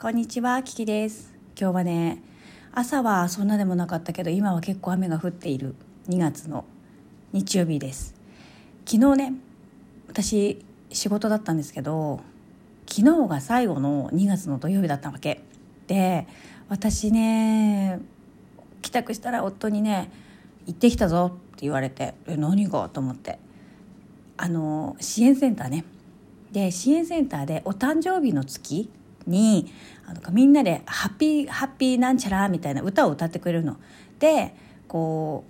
こんにちは、キキです。今日はね、朝はそんなでもなかったけど、今は結構雨が降っている2月の日曜日です。昨日ね、私仕事だったんですけど、昨日が最後の2月の土曜日だったわけ。で、私ね、帰宅したら夫にね、行ってきたぞって言われて、え、何がと思って。あの、支援センターね。で、支援センターでお誕生日の月にあのみんなで「ハッピーハッピーなんちゃら」みたいな歌を歌ってくれるの。でこ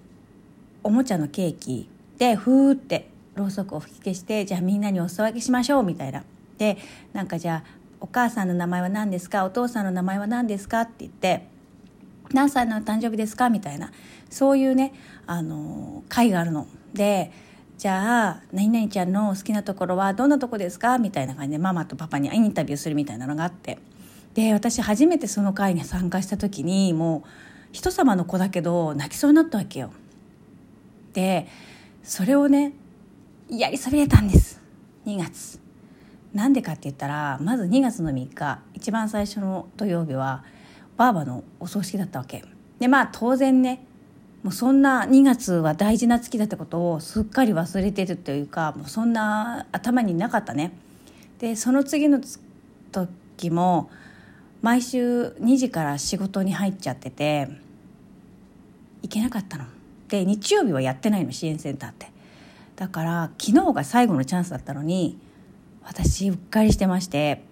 うおもちゃのケーキでふーってろうそくを吹き消してじゃあみんなにお裾分けしましょうみたいな。でなんかじゃあお母さんの名前は何ですか？お父さんの名前は何ですか？って言って何歳の誕生日ですか？みたいなそういうねあの会があるの。でじゃあ何々ちゃんの好きなところはどんなとこですか？みたいな感じでママとパパにインタビューするみたいなのがあってで私初めてその会に参加した時にもう人様の子だけど泣きそうになったわけよ。でそれをねやりそびれたんです2月。なんでかって言ったらまず2月の3日一番最初の土曜日はばあばのお葬式だったわけ。でまあ当然ねもうそんな2月は大事な月だってことをすっかり忘れてるというかもうそんな頭になかったね。でその次の時も毎週2時から仕事に入っちゃってて行けなかったの。で日曜日はやってないの支援センターって。だから昨日が最後のチャンスだったのに私うっかりしてまして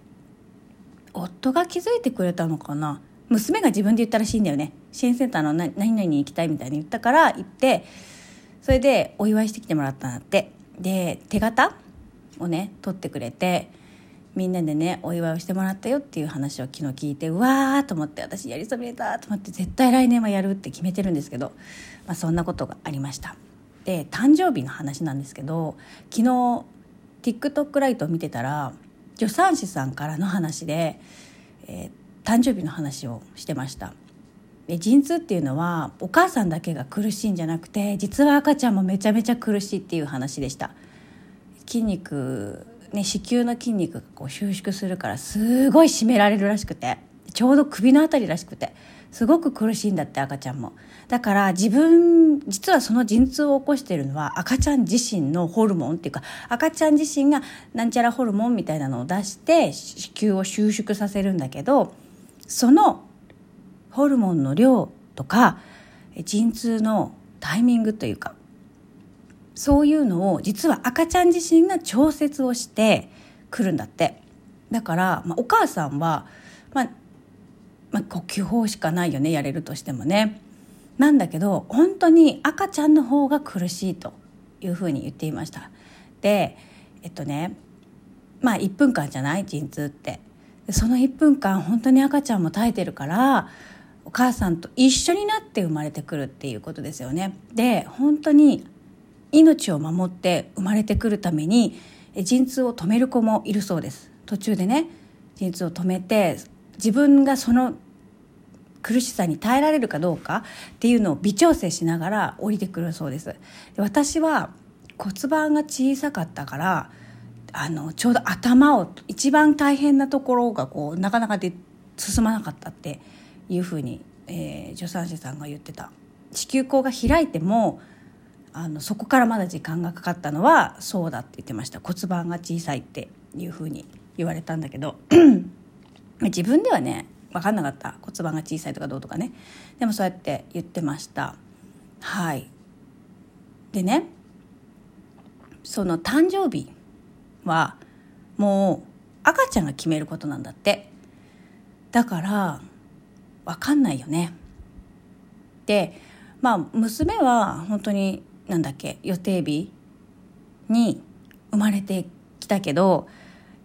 夫が気づいてくれたのかな娘が自分で言ったらしいんだよね支援センターの何々に行きたいみたいに言ったから行ってそれでお祝いしてきてもらったんだって。で手形をね取ってくれてみんなでねお祝いをしてもらったよっていう話を昨日聞いてうわーと思って私やりそびれたと思って絶対来年はやるって決めてるんですけど、まあ、そんなことがありました。で誕生日の話なんですけど昨日 TikTok ライトを見てたら助産師さんからの話で、えー、誕生日の話をしてました。陣痛っていうのはお母さんだけが苦しいんじゃなくて実は赤ちゃんもめちゃめちゃ苦しいっていう話でした。筋肉ね子宮の筋肉がこう収縮するからすごい締められるらしくてちょうど首のあたりらしくてすごく苦しいんだって赤ちゃんも。だから自分実はその陣痛を起こしてるのは赤ちゃん自身のホルモンっていうか赤ちゃん自身がなんちゃらホルモンみたいなのを出して子宮を収縮させるんだけどそのホルモンの量とか陣痛のタイミングというかそういうのを実は赤ちゃん自身が調節をしてくるんだって。だから、まあ、お母さんは、まあまあ、呼吸法しかないよねやれるとしてもね。なんだけど本当に赤ちゃんの方が苦しいというふうに言っていました。でえっとねまあ1分間じゃない？陣痛って。その1分間本当に赤ちゃんも耐えてるからお母さんと一緒になって生まれてくるっていうことですよね。で本当に命を守って生まれてくるために陣痛を止める子もいるそうです。途中でね陣痛を止めて自分がその苦しさに耐えられるかどうかっていうのを微調整しながら降りてくるそうです。で私は骨盤が小さかったからあのちょうど頭を一番大変なところがこうなかなかで進まなかったっていうふうに、えー、助産師さんが言ってた。子宮口が開いてもあのそこからまだ時間がかかったのはそうだって言ってました。骨盤が小さいっていうふうに言われたんだけど。自分ではね分かんなかった。骨盤が小さいとかどうとかね。でもそうやって言ってました。はい。でねその誕生日はもう赤ちゃんが決めることなんだって。だから分かんないよねでまあ娘は本当になんだっけ予定日に生まれてきたけど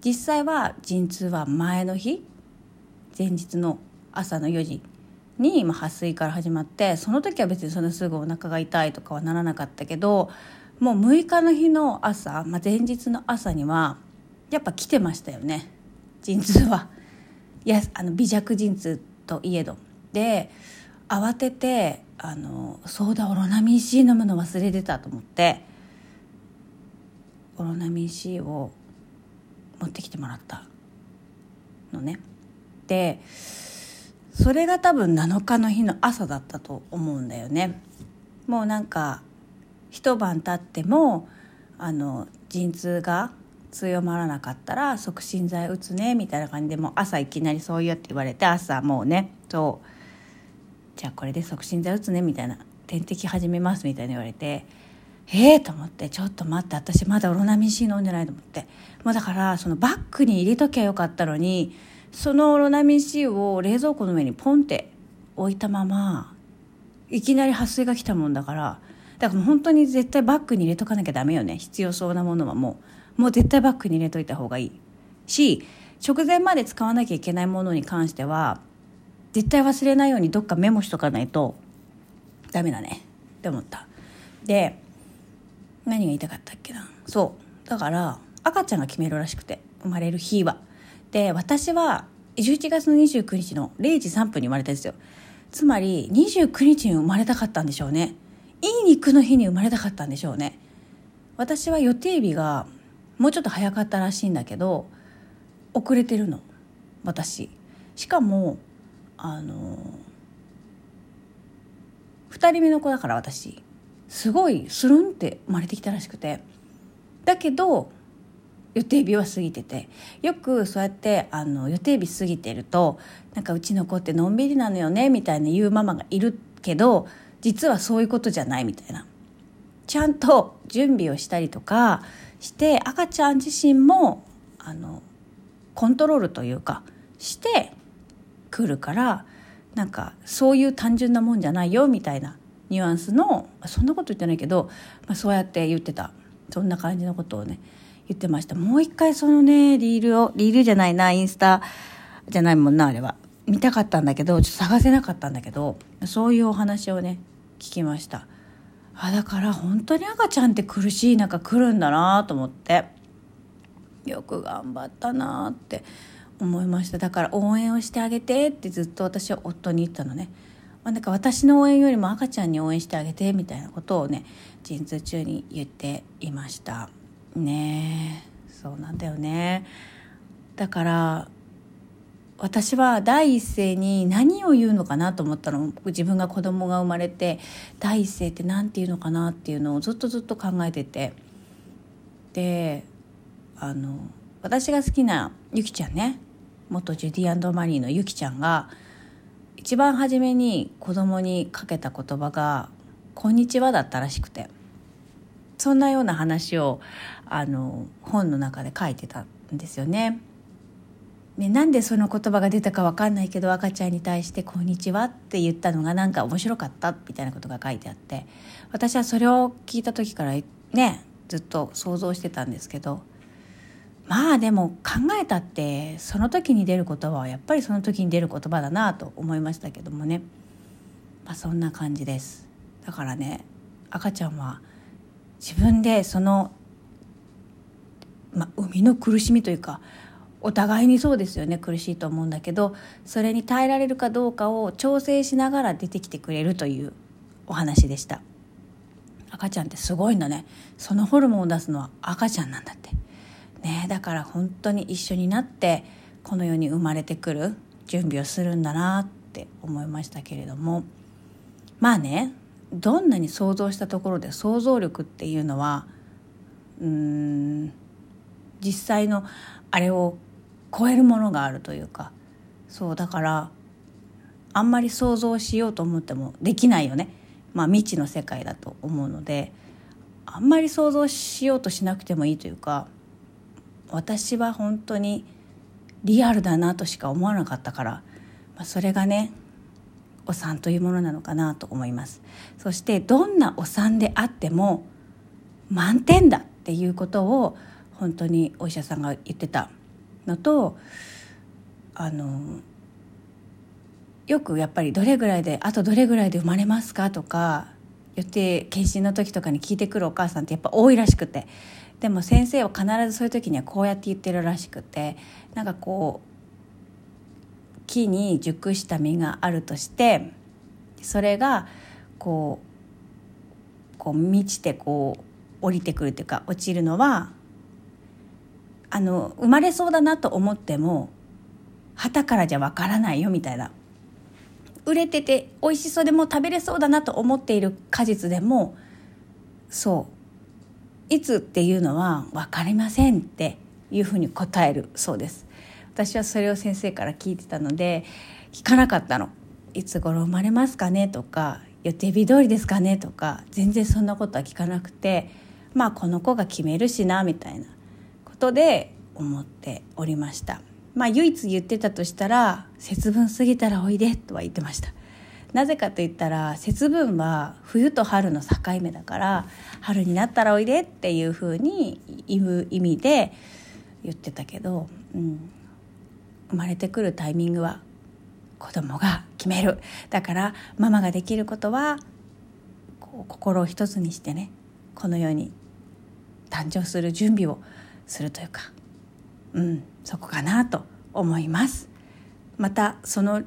実際は陣痛は前の日前日の朝の4時に今発水から始まってその時は別にそんなすぐお腹が痛いとかはならなかったけどもう6日の日の朝、まあ、前日の朝にはやっぱ来てましたよね陣痛は。いやあの微弱陣痛といえど。で慌ててあのそうだオロナミン C 飲むの忘れてたと思ってオロナミン C を持ってきてもらったのねってそれが多分7日の日の朝だったと思うんだよね。もうなんか一晩経ってもあの陣痛が強まらなかったら促進剤打つねみたいな感じでも朝いきなりそういうやって言われて朝もうねそう。じゃあこれで促進剤打つねみたいな点滴始めますみたいに言われてええー、と思ってちょっと待って私まだオロナミン C 飲んでないと思って。もうだからそのバッグに入れときゃよかったのにそのオロナミン C を冷蔵庫の上にポンって置いたままいきなり発水が来たもんだからだからもう本当に絶対バッグに入れとかなきゃダメよね。必要そうなものはもう。もう絶対バッグに入れといた方がいい。し直前まで使わなきゃいけないものに関しては絶対忘れないようにどっかメモしとかないとダメだね。って思った。で何が言いたかったっけな。そう。だから赤ちゃんが決めるらしくて生まれる日は。で私は11月の29日の0時3分に生まれたんですよ。つまり29日に生まれたかったんでしょうね。いい肉の日に生まれたかったんでしょうね。私は予定日がもうちょっと早かったらしいんだけど遅れてるの。私。しかもあの2人目の子だから私。すごいスルンって生まれてきたらしくて。だけど予定日は過ぎてて。よくそうやってあの予定日過ぎてるとなんかうちの子ってのんびりなのよねみたいな言うママがいるけど実はそういうことじゃないみたいな。ちゃんと準備をしたりとかして赤ちゃん自身もあのコントロールというかしてくるからなんかそういう単純なもんじゃないよみたいなニュアンスのそんなこと言ってないけど、まあ、そうやって言ってた。そんな感じのことをね言ってました。もう一回そのねリールをリールじゃないなインスタじゃないもんなあれは。見たかったんだけどちょっと探せなかったんだけどそういうお話をね聞きました。あだから本当に赤ちゃんって苦しい中来るんだなと思って。よく頑張ったなって思いました。だから応援をしてあげてってずっと私は夫に言ったのね、まあ、なんか私の応援よりも赤ちゃんに応援してあげてみたいなことをね陣痛中に言っていましたね。そうなんだよね。だから私は第一声に何を言うのかなと思ったの。自分が子供が生まれて第一声って何て言うのかなっていうのをずっとずっと考えてて。であの私が好きなゆきちゃんね。元ジュディマリーのゆきちゃんが一番初めに子供にかけた言葉が「こんにちは」だったらしくて。そんなような話をあの本の中で書いてたんですよね。ね、なんでその言葉が出たか分かんないけど赤ちゃんに対して「こんにちは」って言ったのがなんか面白かったみたいなことが書いてあって私はそれを聞いた時からねずっと想像してたんですけどまあでも考えたってその時に出る言葉はやっぱりその時に出る言葉だなと思いましたけどもね、まあ、そんな感じです。だからね赤ちゃんは自分でその、まあ、生みの苦しみというかお互いにそうですよね苦しいと思うんだけどそれに耐えられるかどうかを調整しながら出てきてくれるというお話でした。赤ちゃんってすごいんだね。そのホルモンを出すのは赤ちゃんなんだって。ねだから本当に一緒になってこの世に生まれてくる準備をするんだなって思いましたけれども。まあねどんなに想像したところで想像力っていうのはうーん実際のあれを超えるものがあるというか。そうだからあんまり想像しようと思ってもできないよね。まあ未知の世界だと思うのであんまり想像しようとしなくてもいいというか私は本当にリアルだなとしか思わなかったから、まあ、それがねお産というものなのかなと思います。そしてどんなお産であっても満点だっていうことを本当にお医者さんが言ってた。のとあのよくやっぱりどれぐらいであとどれぐらいで生まれますかとか予定検診の時とかに聞いてくるお母さんってやっぱ多いらしくて。でも先生は必ずそういう時にはこうやって言ってるらしくて。なんかこう木に熟した実があるとしてそれがこうこう満ちてこう降りてくるというか落ちるのはあの生まれそうだなと思っても旗からじゃわからないよみたいな。売れてて美味しそうでも食べれそうだなと思っている果実でもそう。いつっていうのは分かりませんっていうふうに答えるそうです。私はそれを先生から聞いてたので聞かなかったの。いつ頃生まれますかねとか予定日通りですかねとか全然そんなことは聞かなくてまあこの子が決めるしなみたいな。ことで思っておりました。まあ唯一言ってたとしたら節分過ぎたらおいでとは言ってました。なぜかと言ったら節分は冬と春の境目だから春になったらおいでっていうふうに言う意味で言ってたけど、うん、生まれてくるタイミングは子供が決める。だからママができることはこう心を一つにしてねこの世に誕生する準備をするというかうんそこかなと思います。またその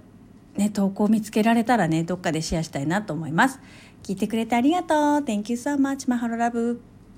ね投稿を見つけられたらねどっかでシェアしたいなと思います。聞いてくれてありがとう。Thank you so much マハロラブ。